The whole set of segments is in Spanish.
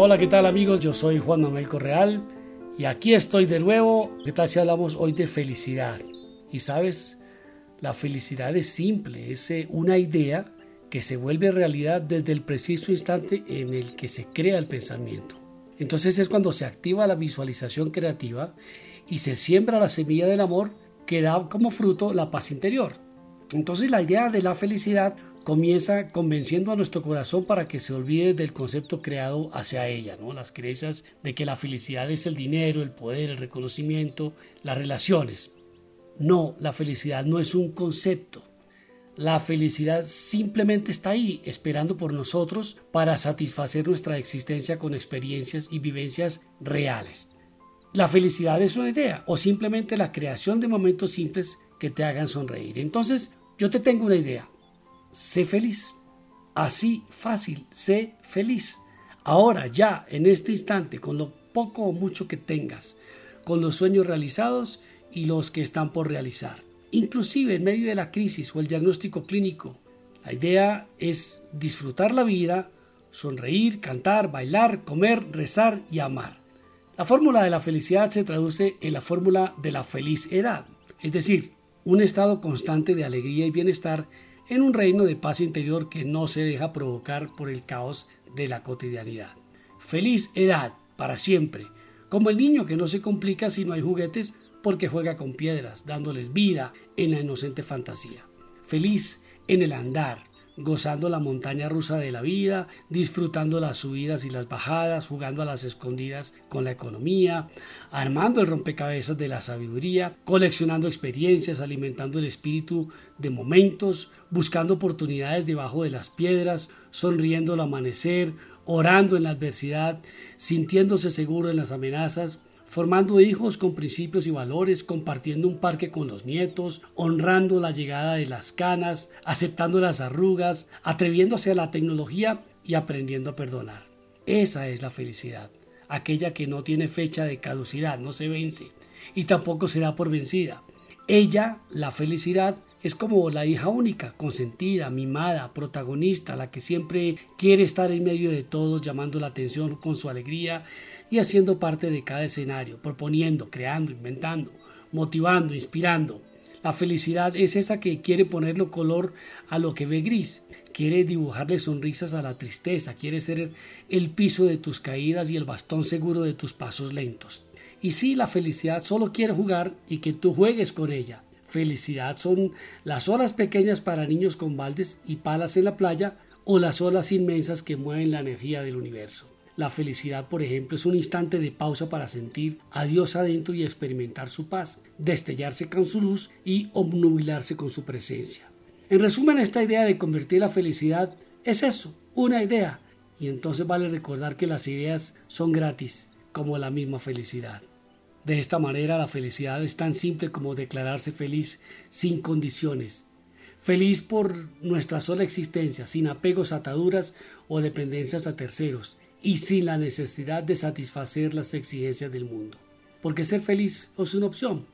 Hola, ¿qué tal amigos? Yo soy Juan Manuel Correal y aquí estoy de nuevo. ¿Qué tal si hablamos hoy de felicidad? Y sabes, la felicidad es simple, es eh, una idea que se vuelve realidad desde el preciso instante en el que se crea el pensamiento. Entonces es cuando se activa la visualización creativa y se siembra la semilla del amor que da como fruto la paz interior. Entonces la idea de la felicidad comienza convenciendo a nuestro corazón para que se olvide del concepto creado hacia ella, ¿no? las creencias de que la felicidad es el dinero, el poder, el reconocimiento, las relaciones. No, la felicidad no es un concepto. La felicidad simplemente está ahí, esperando por nosotros para satisfacer nuestra existencia con experiencias y vivencias reales. La felicidad es una idea o simplemente la creación de momentos simples que te hagan sonreír. Entonces, yo te tengo una idea. Sé feliz. Así fácil, sé feliz. Ahora, ya, en este instante, con lo poco o mucho que tengas, con los sueños realizados y los que están por realizar. Inclusive en medio de la crisis o el diagnóstico clínico, la idea es disfrutar la vida, sonreír, cantar, bailar, comer, rezar y amar. La fórmula de la felicidad se traduce en la fórmula de la feliz edad, es decir, un estado constante de alegría y bienestar en un reino de paz interior que no se deja provocar por el caos de la cotidianidad. Feliz edad, para siempre, como el niño que no se complica si no hay juguetes porque juega con piedras, dándoles vida en la inocente fantasía. Feliz en el andar, gozando la montaña rusa de la vida, disfrutando las subidas y las bajadas, jugando a las escondidas con la economía, armando el rompecabezas de la sabiduría, coleccionando experiencias, alimentando el espíritu de momentos, buscando oportunidades debajo de las piedras, sonriendo al amanecer, orando en la adversidad, sintiéndose seguro en las amenazas, formando hijos con principios y valores, compartiendo un parque con los nietos, honrando la llegada de las canas, aceptando las arrugas, atreviéndose a la tecnología y aprendiendo a perdonar. Esa es la felicidad, aquella que no tiene fecha de caducidad, no se vence y tampoco se da por vencida. Ella, la felicidad, es como la hija única, consentida, mimada, protagonista, la que siempre quiere estar en medio de todos, llamando la atención con su alegría y haciendo parte de cada escenario, proponiendo, creando, inventando, motivando, inspirando. La felicidad es esa que quiere ponerle color a lo que ve gris, quiere dibujarle sonrisas a la tristeza, quiere ser el piso de tus caídas y el bastón seguro de tus pasos lentos. Y sí, la felicidad solo quiere jugar y que tú juegues con ella. Felicidad son las olas pequeñas para niños con baldes y palas en la playa o las olas inmensas que mueven la energía del universo. La felicidad, por ejemplo, es un instante de pausa para sentir a Dios adentro y experimentar su paz, destellarse con su luz y obnubilarse con su presencia. En resumen, esta idea de convertir la felicidad es eso, una idea. Y entonces vale recordar que las ideas son gratis, como la misma felicidad. De esta manera, la felicidad es tan simple como declararse feliz sin condiciones, feliz por nuestra sola existencia, sin apegos, ataduras o dependencias a terceros, y sin la necesidad de satisfacer las exigencias del mundo. Porque ser feliz es una opción,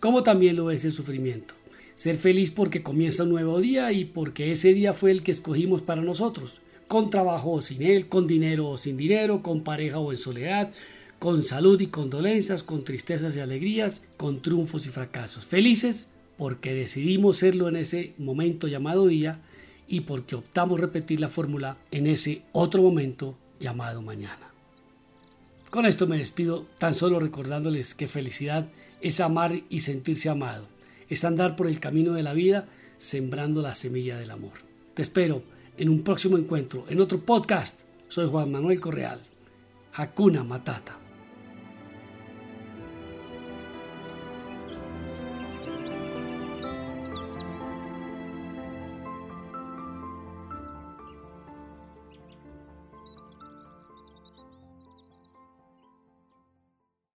como también lo es el sufrimiento. Ser feliz porque comienza un nuevo día y porque ese día fue el que escogimos para nosotros, con trabajo o sin él, con dinero o sin dinero, con pareja o en soledad, con salud y condolencias, con tristezas y alegrías, con triunfos y fracasos. Felices porque decidimos serlo en ese momento llamado día y porque optamos repetir la fórmula en ese otro momento llamado mañana. Con esto me despido tan solo recordándoles que felicidad es amar y sentirse amado, es andar por el camino de la vida sembrando la semilla del amor. Te espero en un próximo encuentro, en otro podcast. Soy Juan Manuel Correal. Hakuna Matata.